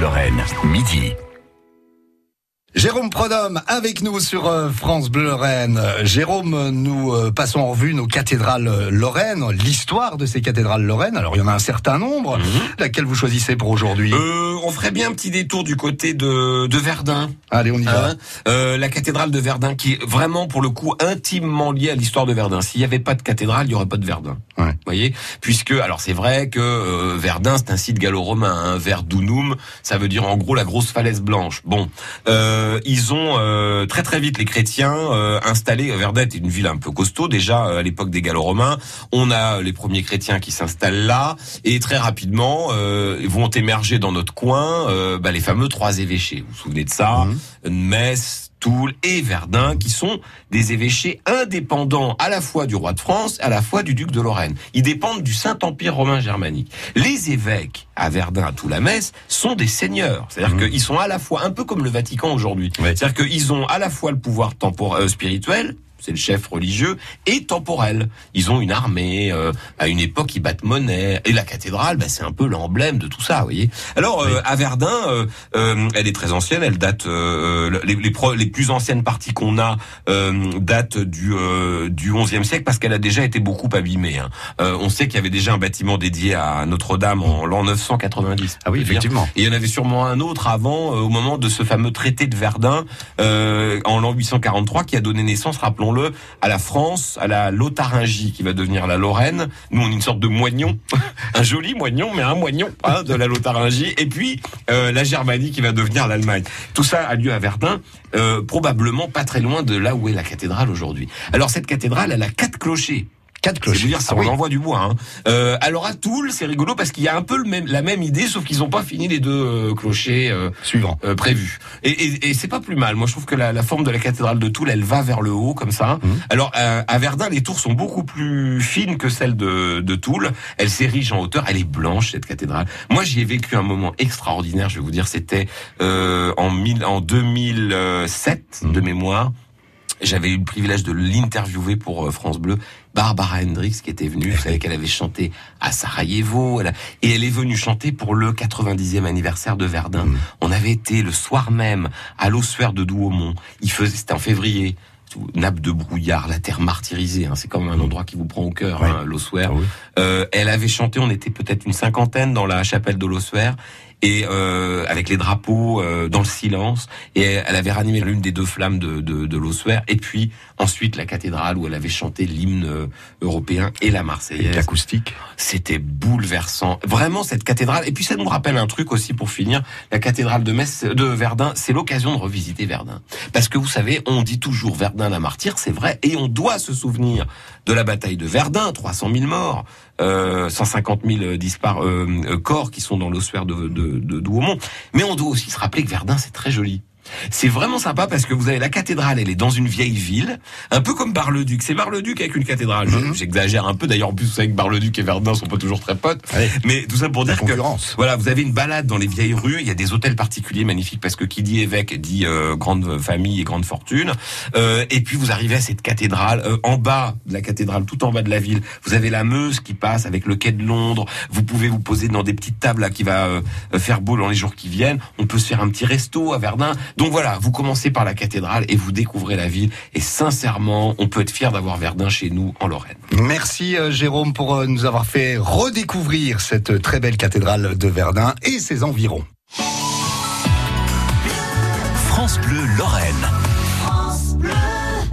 Lorraine, midi. Jérôme Prodhomme avec nous sur euh, France Bleu Lorraine. Euh, Jérôme, nous euh, passons en revue nos cathédrales lorraines, l'histoire de ces cathédrales lorraines. Alors il y en a un certain nombre. Mhm. Laquelle vous choisissez pour aujourd'hui? Euh, on ferait bien un petit détour du côté de, de Verdun. Allez, on y va. Hein? Euh, la cathédrale de Verdun, qui est vraiment pour le coup intimement liée à l'histoire de Verdun. S'il n'y avait pas de cathédrale, il n'y aurait pas de Verdun. Ouais. Vous voyez? Puisque, alors c'est vrai que euh, Verdun, c'est un site gallo-romain. Hein. Verdunum, ça veut dire en gros la grosse falaise blanche. Bon, euh, ils ont euh, très très vite les chrétiens euh, installé. Verdun était une ville un peu costaud déjà euh, à l'époque des gallo-romains. On a les premiers chrétiens qui s'installent là et très rapidement euh, vont émerger dans notre coin euh, bah, les fameux trois évêchés. Vous vous souvenez de ça? Metz, Toul et Verdun, qui sont des évêchés indépendants à la fois du roi de France, à la fois du duc de Lorraine. Ils dépendent du Saint-Empire romain germanique. Les évêques à Verdun, à Toul, à Metz, sont des seigneurs. C'est-à-dire qu'ils sont à la fois un peu comme le Vatican aujourd'hui. Ouais. C'est-à-dire qu'ils ont à la fois le pouvoir temporel, euh, spirituel, c'est le chef religieux, et temporel. Ils ont une armée, euh, à une époque ils battent monnaie, et la cathédrale, bah, c'est un peu l'emblème de tout ça, vous voyez. Alors euh, à Verdun, euh, euh, elle est très ancienne, elle date, euh, les, les, pro- les plus anciennes parties qu'on a euh, datent du euh, du 11e siècle parce qu'elle a déjà été beaucoup abîmée. hein. Euh, on sait qu'il y avait déjà un bâtiment dédié à Notre-Dame en l'an 990. Ah oui, effectivement. Et il y en avait sûrement un autre avant, euh, au moment de ce fameux traité de Verdun, euh, en l'an 843, qui a donné naissance, à la France, à la Lotharingie, qui va devenir la Lorraine. Nous, on est une sorte de moignon, un joli moignon, mais un moignon hein, de la Lotharingie. Et puis, euh, la Germanie, qui va devenir l'Allemagne. Tout ça a lieu à Verdun, euh, probablement pas très loin de là où est la cathédrale aujourd'hui. Alors, cette cathédrale, elle a quatre clochers. Quatre clochers. dire, ça, Ah oui. on envoie du bois. Hein. Euh, alors à Toul, c'est rigolo parce qu'il y a un peu le même, la même idée, sauf qu'ils n'ont pas fini les deux euh, clochers euh, Suivant. euh, prévus. Et, et, et c'est pas plus mal. Moi, je trouve que la, la forme de la cathédrale de Toul, elle va vers le haut comme ça. Mhm. Alors euh, à Verdun, les tours sont beaucoup plus fines que celles de, de Toul. Elle s'érige en hauteur. Elle est blanche cette cathédrale. Moi, j'y ai vécu un moment extraordinaire. Je vais vous dire, c'était euh, en, mille- en 2007 de Mhm. mémoire. J'avais eu le privilège de l'interviewer pour euh, France Bleu. Barbara Hendricks qui était venue, vous savez qu'elle avait chanté à Sarajevo, elle a- et elle est venue chanter pour le 90e anniversaire de Verdun. Mhm. On avait été le soir même à l'ossuaire de Douaumont. Il faisait, c'était en février. Nappe de brouillard, la terre martyrisée. Hein, c'est comme un endroit qui vous prend au cœur, hein, l'ossuaire. Ah oui. Euh, elle avait chanté, on était peut-être une cinquantaine dans la chapelle de l'Ossuaire, et euh, avec les drapeaux euh, dans le silence, et elle avait ranimé l'une des deux flammes de, de, de l'Ossuaire, et puis ensuite la cathédrale où elle avait chanté l'hymne euh, européen et la Marseillaise. l'acoustique. C'était bouleversant. Vraiment cette cathédrale. Et puis ça nous rappelle un truc aussi pour finir. La cathédrale de Metz, de Verdun, c'est l'occasion de revisiter Verdun. Parce que vous savez, on dit toujours Verdun la martyre, c'est vrai, et on doit se souvenir de la bataille de Verdun, 300 000 morts, 150 000 dispar euh, euh, corps qui sont dans l'ossuaire de, de, de Douaumont. Mais on doit aussi se rappeler que Verdun, c'est très joli. C'est vraiment sympa parce que vous avez la cathédrale, elle est dans une vieille ville, un peu comme Bar-le-Duc. C'est Bar-le-Duc avec une cathédrale. Mhm. J'exagère un peu. D'ailleurs, en plus, vous savez que Bar-le-Duc et Verdun sont pas toujours très potes. Allez, Mais tout ça pour la dire que voilà, vous avez une balade dans les vieilles rues. Il y a des hôtels particuliers magnifiques parce que qui dit évêque dit euh, grande famille et grande fortune. Euh, et puis vous arrivez à cette cathédrale. Euh, en bas de la cathédrale, tout en bas de la ville, vous avez la Meuse qui passe avec le quai de Londres. Vous pouvez vous poser dans des petites tables là qui va euh, faire beau dans les jours qui viennent. On peut se faire un petit resto à Verdun. Donc voilà, vous commencez par la cathédrale et vous découvrez la ville. Et sincèrement, on peut être fier d'avoir Verdun chez nous en Lorraine. Merci euh, Jérôme pour euh, nous avoir fait redécouvrir cette très belle cathédrale de Verdun et ses environs. France Bleu Lorraine.